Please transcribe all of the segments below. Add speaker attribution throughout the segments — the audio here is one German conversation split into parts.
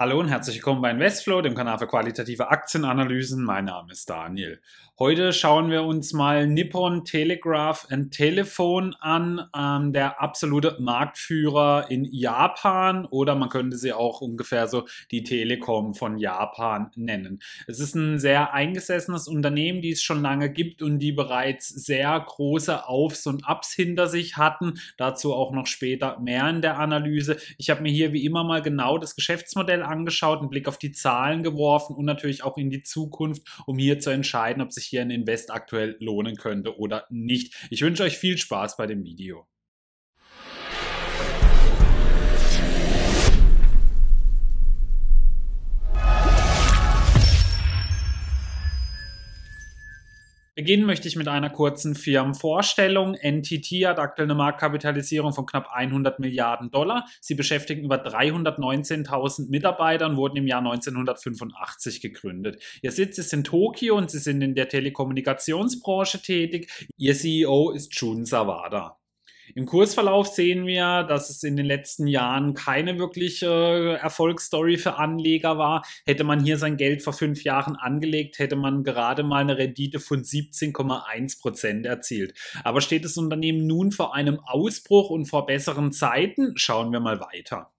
Speaker 1: Hallo und herzlich willkommen bei Investflow, dem Kanal für qualitative Aktienanalysen. Mein Name ist Daniel. Heute schauen wir uns mal Nippon Telegraph and Telephone an, ähm, der absolute Marktführer in Japan oder man könnte sie auch ungefähr so die Telekom von Japan nennen. Es ist ein sehr eingesessenes Unternehmen, die es schon lange gibt und die bereits sehr große Aufs und Ups hinter sich hatten. Dazu auch noch später mehr in der Analyse. Ich habe mir hier wie immer mal genau das Geschäftsmodell angeschaut, einen Blick auf die Zahlen geworfen und natürlich auch in die Zukunft, um hier zu entscheiden, ob sich hier ein Invest aktuell lohnen könnte oder nicht. Ich wünsche euch viel Spaß bei dem Video. Beginnen möchte ich mit einer kurzen Firmenvorstellung. NTT hat aktuell eine Marktkapitalisierung von knapp 100 Milliarden Dollar. Sie beschäftigen über 319.000 Mitarbeiter und wurden im Jahr 1985 gegründet. Ihr Sitz ist in Tokio und sie sind in der Telekommunikationsbranche tätig. Ihr CEO ist Jun Sawada. Im Kursverlauf sehen wir, dass es in den letzten Jahren keine wirkliche Erfolgsstory für Anleger war. Hätte man hier sein Geld vor fünf Jahren angelegt, hätte man gerade mal eine Rendite von 17,1 Prozent erzielt. Aber steht das Unternehmen nun vor einem Ausbruch und vor besseren Zeiten? Schauen wir mal weiter.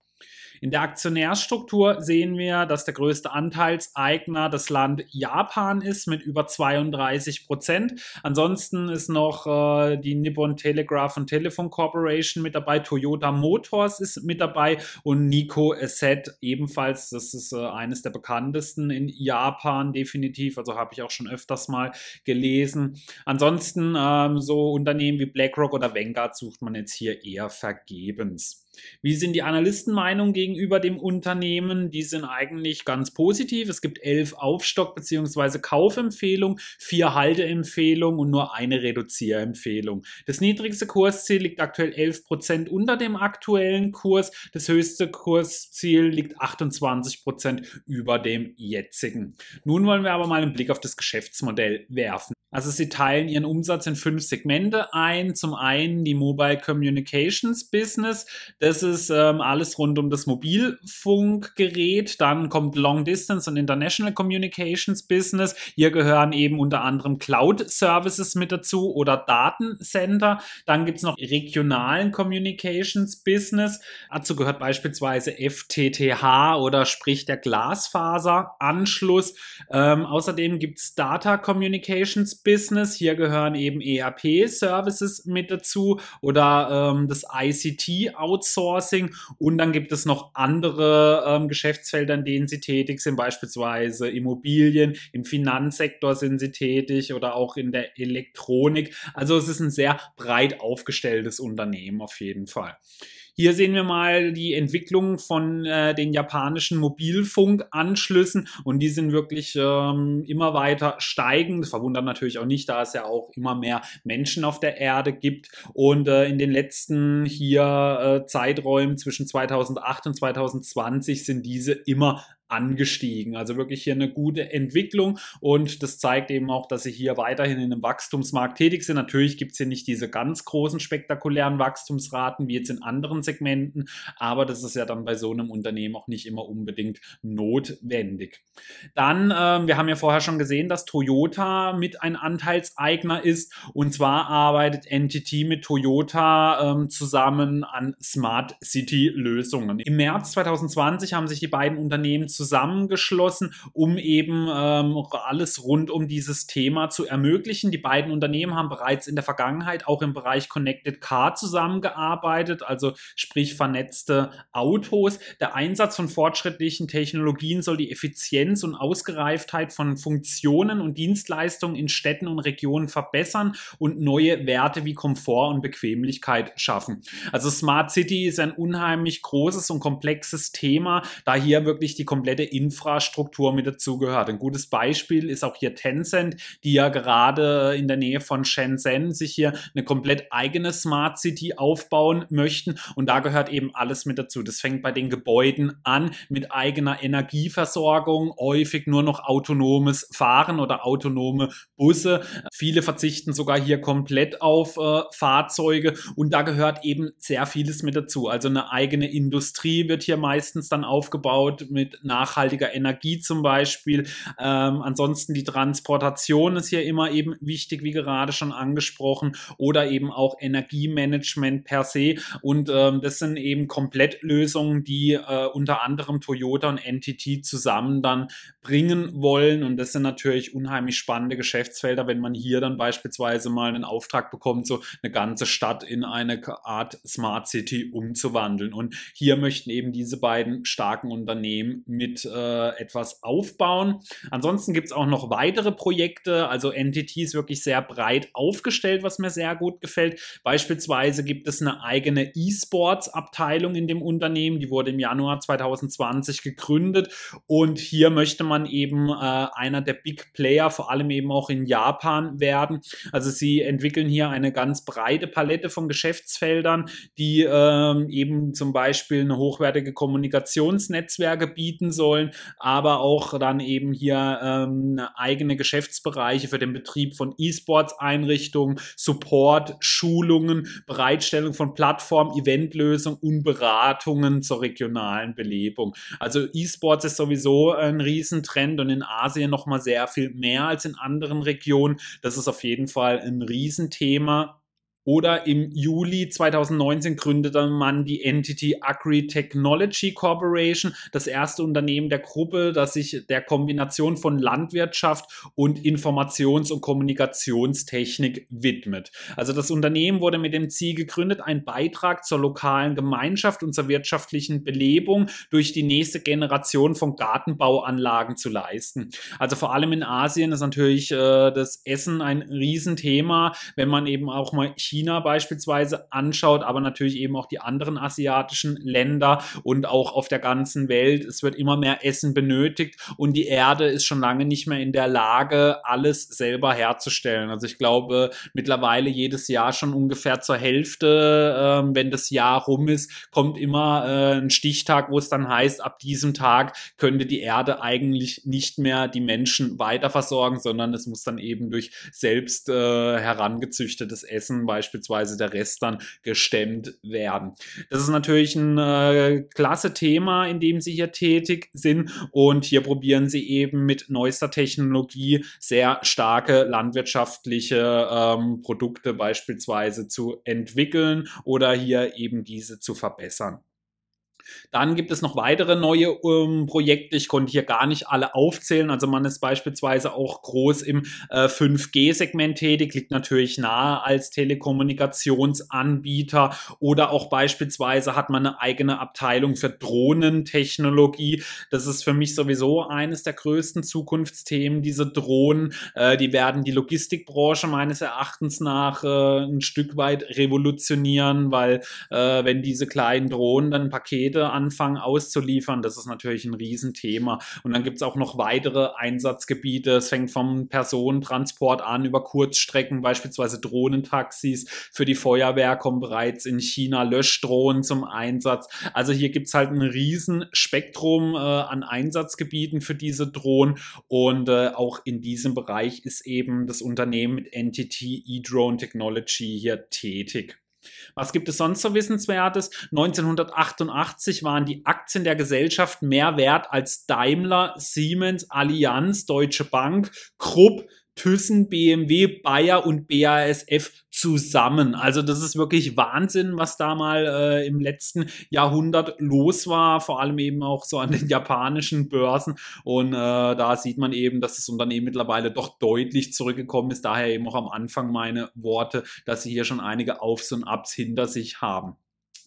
Speaker 1: In der Aktionärsstruktur sehen wir, dass der größte Anteilseigner das Land Japan ist mit über 32 Prozent. Ansonsten ist noch äh, die Nippon Telegraph und Telephone Corporation mit dabei. Toyota Motors ist mit dabei und Nikko Asset ebenfalls. Das ist äh, eines der bekanntesten in Japan definitiv. Also habe ich auch schon öfters mal gelesen. Ansonsten ähm, so Unternehmen wie BlackRock oder Vanguard sucht man jetzt hier eher vergebens. Wie sind die Analystenmeinungen gegenüber dem Unternehmen? Die sind eigentlich ganz positiv. Es gibt elf Aufstock- bzw. Kaufempfehlungen, vier Halteempfehlungen und nur eine Reduzierempfehlung. Das niedrigste Kursziel liegt aktuell 11 Prozent unter dem aktuellen Kurs. Das höchste Kursziel liegt 28 Prozent über dem jetzigen. Nun wollen wir aber mal einen Blick auf das Geschäftsmodell werfen. Also sie teilen ihren Umsatz in fünf Segmente ein. Zum einen die Mobile Communications Business. Das ist ähm, alles rund um das Mobilfunkgerät. Dann kommt Long Distance und International Communications Business. Hier gehören eben unter anderem Cloud Services mit dazu oder Datencenter. Dann gibt's noch regionalen Communications Business. Dazu gehört beispielsweise FTTH oder sprich der Glasfaseranschluss. Ähm, außerdem gibt's Data Communications Business. Hier gehören eben ERP-Services mit dazu oder ähm, das ICT-Outsourcing. Und dann gibt es noch andere ähm, Geschäftsfelder, in denen sie tätig sind, beispielsweise Immobilien, im Finanzsektor sind sie tätig oder auch in der Elektronik. Also es ist ein sehr breit aufgestelltes Unternehmen auf jeden Fall. Hier sehen wir mal die Entwicklung von äh, den japanischen Mobilfunkanschlüssen und die sind wirklich ähm, immer weiter steigend. Das verwundert natürlich auch nicht, da es ja auch immer mehr Menschen auf der Erde gibt. Und äh, in den letzten hier äh, Zeiträumen zwischen 2008 und 2020 sind diese immer angestiegen. Also wirklich hier eine gute Entwicklung und das zeigt eben auch, dass sie hier weiterhin in einem Wachstumsmarkt tätig sind. Natürlich gibt es hier nicht diese ganz großen spektakulären Wachstumsraten wie jetzt in anderen Segmenten, aber das ist ja dann bei so einem Unternehmen auch nicht immer unbedingt notwendig. Dann, äh, wir haben ja vorher schon gesehen, dass Toyota mit ein Anteilseigner ist und zwar arbeitet NTT mit Toyota ähm, zusammen an Smart City Lösungen. Im März 2020 haben sich die beiden Unternehmen zusammen zusammengeschlossen, um eben ähm, alles rund um dieses Thema zu ermöglichen. Die beiden Unternehmen haben bereits in der Vergangenheit auch im Bereich Connected Car zusammengearbeitet, also sprich vernetzte Autos. Der Einsatz von fortschrittlichen Technologien soll die Effizienz und Ausgereiftheit von Funktionen und Dienstleistungen in Städten und Regionen verbessern und neue Werte wie Komfort und Bequemlichkeit schaffen. Also Smart City ist ein unheimlich großes und komplexes Thema, da hier wirklich die komplette komplette Infrastruktur mit dazugehört. Ein gutes Beispiel ist auch hier Tencent, die ja gerade in der Nähe von Shenzhen sich hier eine komplett eigene Smart City aufbauen möchten. Und da gehört eben alles mit dazu. Das fängt bei den Gebäuden an mit eigener Energieversorgung, häufig nur noch autonomes Fahren oder autonome Busse. Viele verzichten sogar hier komplett auf äh, Fahrzeuge und da gehört eben sehr vieles mit dazu. Also eine eigene Industrie wird hier meistens dann aufgebaut mit nachhaltiger Energie zum Beispiel. Ähm, ansonsten die Transportation ist hier immer eben wichtig, wie gerade schon angesprochen, oder eben auch Energiemanagement per se. Und ähm, das sind eben Komplettlösungen, die äh, unter anderem Toyota und NTT zusammen dann bringen wollen. Und das sind natürlich unheimlich spannende Geschäftsfelder, wenn man hier dann beispielsweise mal einen Auftrag bekommt, so eine ganze Stadt in eine Art Smart City umzuwandeln. Und hier möchten eben diese beiden starken Unternehmen mit äh, etwas aufbauen. Ansonsten gibt es auch noch weitere Projekte. Also NTT ist wirklich sehr breit aufgestellt, was mir sehr gut gefällt. Beispielsweise gibt es eine eigene E-Sports-Abteilung in dem Unternehmen. Die wurde im Januar 2020 gegründet. Und hier möchte man eben äh, einer der Big Player, vor allem eben auch in Japan werden. Also sie entwickeln hier eine ganz breite Palette von Geschäftsfeldern, die ähm, eben zum Beispiel eine hochwertige Kommunikationsnetzwerke bieten sollen, aber auch dann eben hier ähm, eigene Geschäftsbereiche für den Betrieb von E-Sports-Einrichtungen, Support, Schulungen, Bereitstellung von Plattformen, Eventlösungen und Beratungen zur regionalen Belebung. Also E-Sports ist sowieso ein Riesentrend und in Asien noch mal sehr viel mehr als in anderen Regionen. Das ist auf jeden Fall ein Riesenthema. Oder im Juli 2019 gründete man die Entity Agri Technology Corporation, das erste Unternehmen der Gruppe, das sich der Kombination von Landwirtschaft und Informations- und Kommunikationstechnik widmet. Also das Unternehmen wurde mit dem Ziel gegründet, einen Beitrag zur lokalen Gemeinschaft und zur wirtschaftlichen Belebung durch die nächste Generation von Gartenbauanlagen zu leisten. Also vor allem in Asien ist natürlich äh, das Essen ein Riesenthema, wenn man eben auch mal China beispielsweise anschaut, aber natürlich eben auch die anderen asiatischen Länder und auch auf der ganzen Welt. Es wird immer mehr Essen benötigt und die Erde ist schon lange nicht mehr in der Lage, alles selber herzustellen. Also ich glaube mittlerweile jedes Jahr schon ungefähr zur Hälfte, äh, wenn das Jahr rum ist, kommt immer äh, ein Stichtag, wo es dann heißt, ab diesem Tag könnte die Erde eigentlich nicht mehr die Menschen weiter versorgen, sondern es muss dann eben durch selbst äh, herangezüchtetes Essen, weil beispielsweise der Rest dann gestemmt werden. Das ist natürlich ein äh, klasse Thema, in dem Sie hier tätig sind und hier probieren Sie eben mit neuester Technologie sehr starke landwirtschaftliche ähm, Produkte beispielsweise zu entwickeln oder hier eben diese zu verbessern. Dann gibt es noch weitere neue ähm, Projekte. Ich konnte hier gar nicht alle aufzählen. Also man ist beispielsweise auch groß im äh, 5G-Segment tätig, liegt natürlich nahe als Telekommunikationsanbieter oder auch beispielsweise hat man eine eigene Abteilung für Drohnentechnologie. Das ist für mich sowieso eines der größten Zukunftsthemen, diese Drohnen. Äh, die werden die Logistikbranche meines Erachtens nach äh, ein Stück weit revolutionieren, weil äh, wenn diese kleinen Drohnen dann Pakete Pakete anfangen auszuliefern. Das ist natürlich ein Riesenthema. Und dann gibt es auch noch weitere Einsatzgebiete. Es fängt vom Personentransport an über Kurzstrecken, beispielsweise Drohnentaxis. Für die Feuerwehr kommen bereits in China Löschdrohnen zum Einsatz. Also hier gibt es halt ein Riesenspektrum äh, an Einsatzgebieten für diese Drohnen. Und äh, auch in diesem Bereich ist eben das Unternehmen mit NTT E-Drone Technology hier tätig. Was gibt es sonst so Wissenswertes? 1988 waren die Aktien der Gesellschaft mehr wert als Daimler, Siemens, Allianz, Deutsche Bank, Krupp, Thyssen, BMW, Bayer und BASF zusammen. Also das ist wirklich Wahnsinn, was da mal äh, im letzten Jahrhundert los war, vor allem eben auch so an den japanischen Börsen. Und äh, da sieht man eben, dass das Unternehmen mittlerweile doch deutlich zurückgekommen ist. Daher eben auch am Anfang meine Worte, dass sie hier schon einige Aufs und Abs hinter sich haben.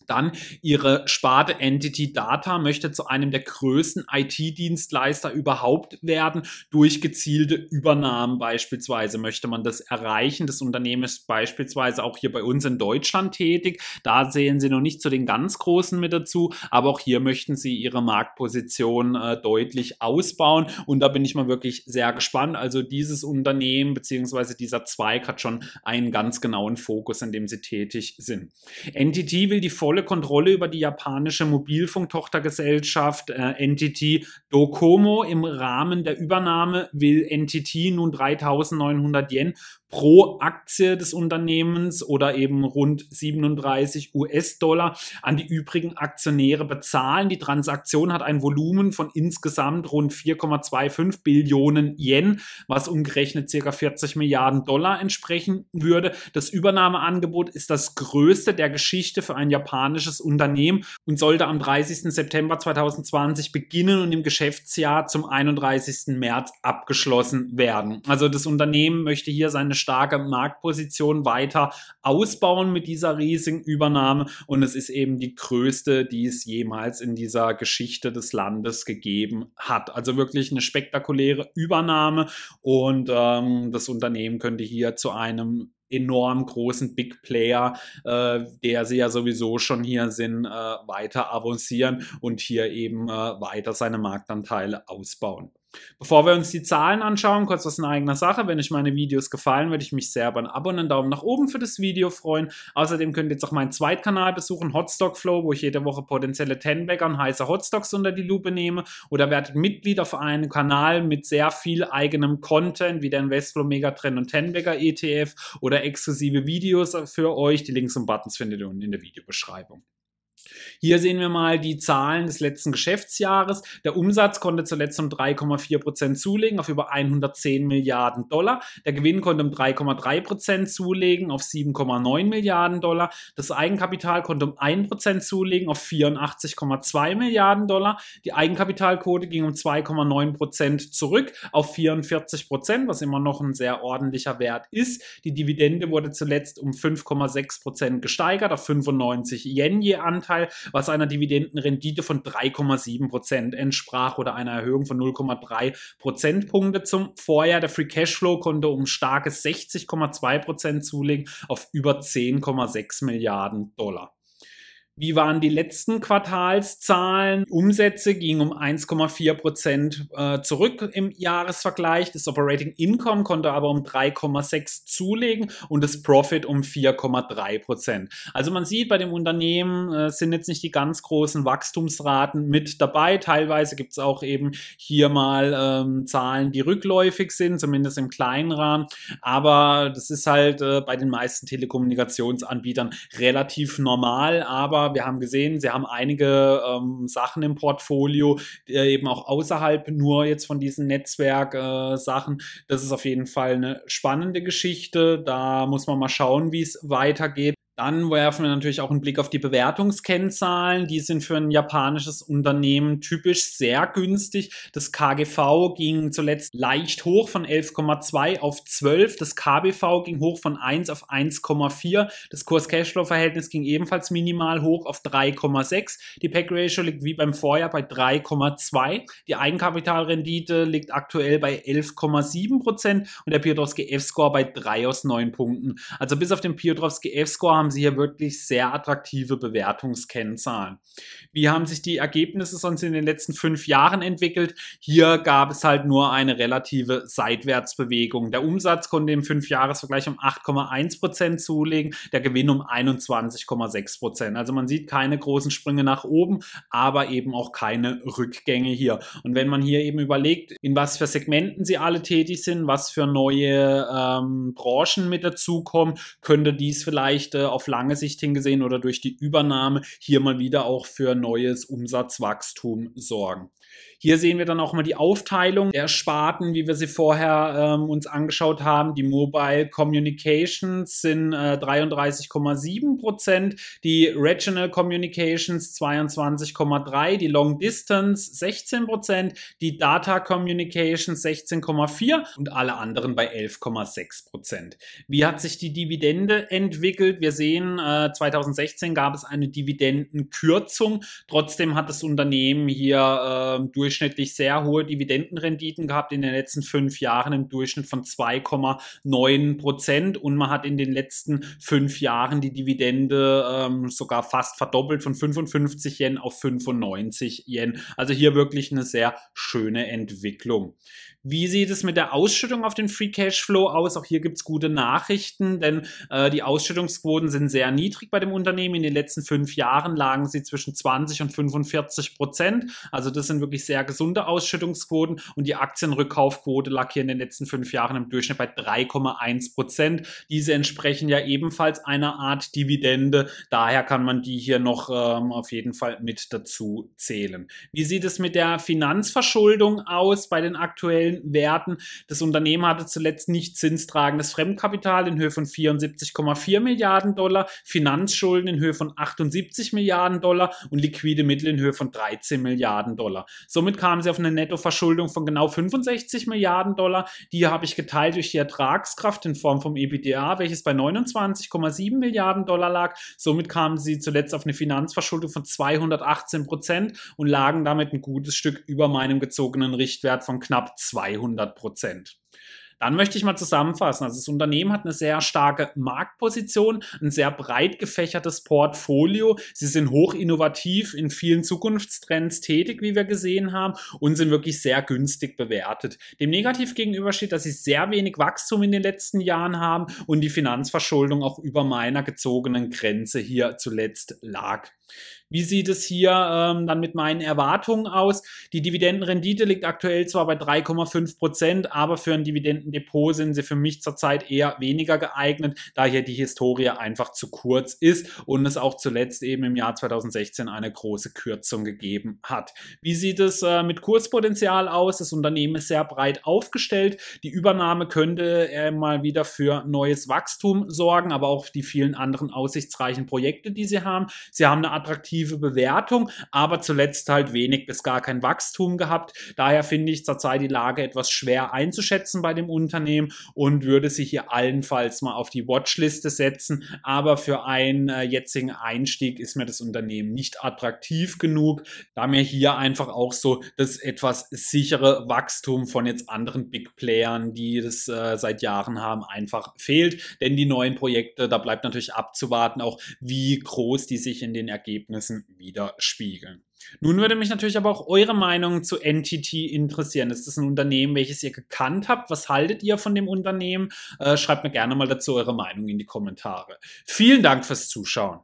Speaker 1: Dann ihre Sparte Entity Data möchte zu einem der größten IT-Dienstleister überhaupt werden. Durch gezielte Übernahmen beispielsweise möchte man das erreichen. Das Unternehmen ist beispielsweise auch hier bei uns in Deutschland tätig. Da sehen sie noch nicht zu den ganz Großen mit dazu, aber auch hier möchten sie ihre Marktposition äh, deutlich ausbauen. Und da bin ich mal wirklich sehr gespannt. Also dieses Unternehmen bzw. dieser Zweig hat schon einen ganz genauen Fokus, in dem sie tätig sind. Entity will die volle Kontrolle über die japanische Mobilfunktochtergesellschaft äh, Entity Docomo. Im Rahmen der Übernahme will Entity nun 3900 Yen pro Aktie des Unternehmens oder eben rund 37 US-Dollar an die übrigen Aktionäre bezahlen. Die Transaktion hat ein Volumen von insgesamt rund 4,25 Billionen Yen, was umgerechnet ca. 40 Milliarden Dollar entsprechen würde. Das Übernahmeangebot ist das größte der Geschichte für ein japanisches Unternehmen und sollte am 30. September 2020 beginnen und im Geschäftsjahr zum 31. März abgeschlossen werden. Also das Unternehmen möchte hier seine starke Marktposition weiter ausbauen mit dieser riesigen Übernahme und es ist eben die größte, die es jemals in dieser Geschichte des Landes gegeben hat. Also wirklich eine spektakuläre Übernahme und ähm, das Unternehmen könnte hier zu einem enorm großen Big Player, äh, der sie ja sowieso schon hier sind, äh, weiter avancieren und hier eben äh, weiter seine Marktanteile ausbauen. Bevor wir uns die Zahlen anschauen, kurz was in eigener Sache. Wenn euch meine Videos gefallen, würde ich mich sehr über ein Abo und einen Daumen nach oben für das Video freuen. Außerdem könnt ihr jetzt auch meinen Zweitkanal besuchen, Hotstock Flow, wo ich jede Woche potenzielle Tenbagger und heiße Hotstocks unter die Lupe nehme. Oder werdet Mitglied auf einem Kanal mit sehr viel eigenem Content, wie der Investflow Megatrend und Tenbagger ETF oder exklusive Videos für euch. Die Links und Buttons findet ihr unten in der Videobeschreibung. Hier sehen wir mal die Zahlen des letzten Geschäftsjahres. Der Umsatz konnte zuletzt um 3,4 Prozent zulegen auf über 110 Milliarden Dollar. Der Gewinn konnte um 3,3 Prozent zulegen auf 7,9 Milliarden Dollar. Das Eigenkapital konnte um 1 Prozent zulegen auf 84,2 Milliarden Dollar. Die Eigenkapitalquote ging um 2,9 Prozent zurück auf 44 Prozent, was immer noch ein sehr ordentlicher Wert ist. Die Dividende wurde zuletzt um 5,6 Prozent gesteigert auf 95 Yen je Anteil. Anteil, was einer Dividendenrendite von 3,7 Prozent entsprach oder einer Erhöhung von 0,3 Prozentpunkte zum Vorjahr. Der Free Cashflow konnte um starke 60,2 Prozent zulegen auf über 10,6 Milliarden Dollar. Wie waren die letzten Quartalszahlen? Umsätze gingen um 1,4 Prozent äh, zurück im Jahresvergleich. Das Operating Income konnte aber um 3,6 zulegen und das Profit um 4,3 Prozent. Also man sieht, bei dem Unternehmen äh, sind jetzt nicht die ganz großen Wachstumsraten mit dabei. Teilweise gibt es auch eben hier mal ähm, Zahlen, die rückläufig sind, zumindest im kleinen Rahmen. Aber das ist halt äh, bei den meisten Telekommunikationsanbietern relativ normal. Aber wir haben gesehen, sie haben einige ähm, Sachen im Portfolio, eben auch außerhalb nur jetzt von diesen Netzwerk-Sachen. Äh, das ist auf jeden Fall eine spannende Geschichte. Da muss man mal schauen, wie es weitergeht. Dann werfen wir natürlich auch einen Blick auf die Bewertungskennzahlen. Die sind für ein japanisches Unternehmen typisch sehr günstig. Das KGV ging zuletzt leicht hoch von 11,2 auf 12. Das KBV ging hoch von 1 auf 1,4. Das Kurs-Cashflow-Verhältnis ging ebenfalls minimal hoch auf 3,6. Die Pack-Ratio liegt wie beim Vorjahr bei 3,2. Die Eigenkapitalrendite liegt aktuell bei 11,7 Prozent und der Piotrowski F-Score bei 3 aus 9 Punkten. Also bis auf den Piotrowski F-Score haben sie hier wirklich sehr attraktive Bewertungskennzahlen. Wie haben sich die Ergebnisse sonst in den letzten fünf Jahren entwickelt? Hier gab es halt nur eine relative Seitwärtsbewegung. Der Umsatz konnte im Fünfjahresvergleich um 8,1 Prozent zulegen, der Gewinn um 21,6 Prozent. Also man sieht keine großen Sprünge nach oben, aber eben auch keine Rückgänge hier. Und wenn man hier eben überlegt, in was für Segmenten sie alle tätig sind, was für neue ähm, Branchen mit dazukommen, könnte dies vielleicht äh, auf lange Sicht hingesehen oder durch die Übernahme hier mal wieder auch für neues Umsatzwachstum sorgen. Hier sehen wir dann auch mal die Aufteilung der Sparten, wie wir sie vorher ähm, uns angeschaut haben. Die Mobile Communications sind äh, 33,7 Prozent, die Regional Communications 22,3%, die Long Distance 16 Prozent, die Data Communications 16,4% und alle anderen bei 11,6 Prozent. Wie hat sich die Dividende entwickelt? Wir sehen, äh, 2016 gab es eine Dividendenkürzung. Trotzdem hat das Unternehmen hier äh, durch durchschnittlich sehr hohe Dividendenrenditen gehabt in den letzten fünf Jahren im Durchschnitt von 2,9 Prozent und man hat in den letzten fünf Jahren die Dividende ähm, sogar fast verdoppelt von 55 Yen auf 95 Yen. Also hier wirklich eine sehr schöne Entwicklung. Wie sieht es mit der Ausschüttung auf den Free Cashflow aus? Auch hier gibt es gute Nachrichten, denn äh, die Ausschüttungsquoten sind sehr niedrig bei dem Unternehmen. In den letzten fünf Jahren lagen sie zwischen 20 und 45 Prozent. Also das sind wirklich sehr gesunde Ausschüttungsquoten und die Aktienrückkaufquote lag hier in den letzten fünf Jahren im Durchschnitt bei 3,1 Prozent. Diese entsprechen ja ebenfalls einer Art Dividende. Daher kann man die hier noch ähm, auf jeden Fall mit dazu zählen. Wie sieht es mit der Finanzverschuldung aus bei den aktuellen aktuellen Werten. Das Unternehmen hatte zuletzt nicht zinstragendes Fremdkapital in Höhe von 74,4 Milliarden Dollar, Finanzschulden in Höhe von 78 Milliarden Dollar und liquide Mittel in Höhe von 13 Milliarden Dollar. Somit kamen sie auf eine Nettoverschuldung von genau 65 Milliarden Dollar. Die habe ich geteilt durch die Ertragskraft in Form vom EBITDA, welches bei 29,7 Milliarden Dollar lag. Somit kamen sie zuletzt auf eine Finanzverschuldung von 218 Prozent und lagen damit ein gutes Stück über meinem gezogenen Richtwert von knapp 2 200 Prozent. Dann möchte ich mal zusammenfassen. Also das Unternehmen hat eine sehr starke Marktposition, ein sehr breit gefächertes Portfolio. Sie sind hoch innovativ in vielen Zukunftstrends tätig, wie wir gesehen haben, und sind wirklich sehr günstig bewertet. Dem negativ gegenüber steht, dass sie sehr wenig Wachstum in den letzten Jahren haben und die Finanzverschuldung auch über meiner gezogenen Grenze hier zuletzt lag. Wie sieht es hier ähm, dann mit meinen Erwartungen aus? Die Dividendenrendite liegt aktuell zwar bei 3,5 Prozent, aber für ein Dividendendepot sind sie für mich zurzeit eher weniger geeignet, da hier die Historie einfach zu kurz ist und es auch zuletzt eben im Jahr 2016 eine große Kürzung gegeben hat. Wie sieht es äh, mit Kurspotenzial aus? Das Unternehmen ist sehr breit aufgestellt. Die Übernahme könnte äh, mal wieder für neues Wachstum sorgen, aber auch die vielen anderen aussichtsreichen Projekte, die sie haben. Sie haben eine attraktive Bewertung, aber zuletzt halt wenig bis gar kein Wachstum gehabt. Daher finde ich zurzeit die Lage etwas schwer einzuschätzen bei dem Unternehmen und würde sich hier allenfalls mal auf die Watchliste setzen. Aber für einen äh, jetzigen Einstieg ist mir das Unternehmen nicht attraktiv genug, da mir hier einfach auch so das etwas sichere Wachstum von jetzt anderen Big Playern, die das äh, seit Jahren haben, einfach fehlt. Denn die neuen Projekte, da bleibt natürlich abzuwarten, auch wie groß die sich in den Ergebnissen widerspiegeln. Nun würde mich natürlich aber auch eure Meinung zu NTT interessieren. Ist das ein Unternehmen, welches ihr gekannt habt? Was haltet ihr von dem Unternehmen? Äh, schreibt mir gerne mal dazu eure Meinung in die Kommentare. Vielen Dank fürs Zuschauen.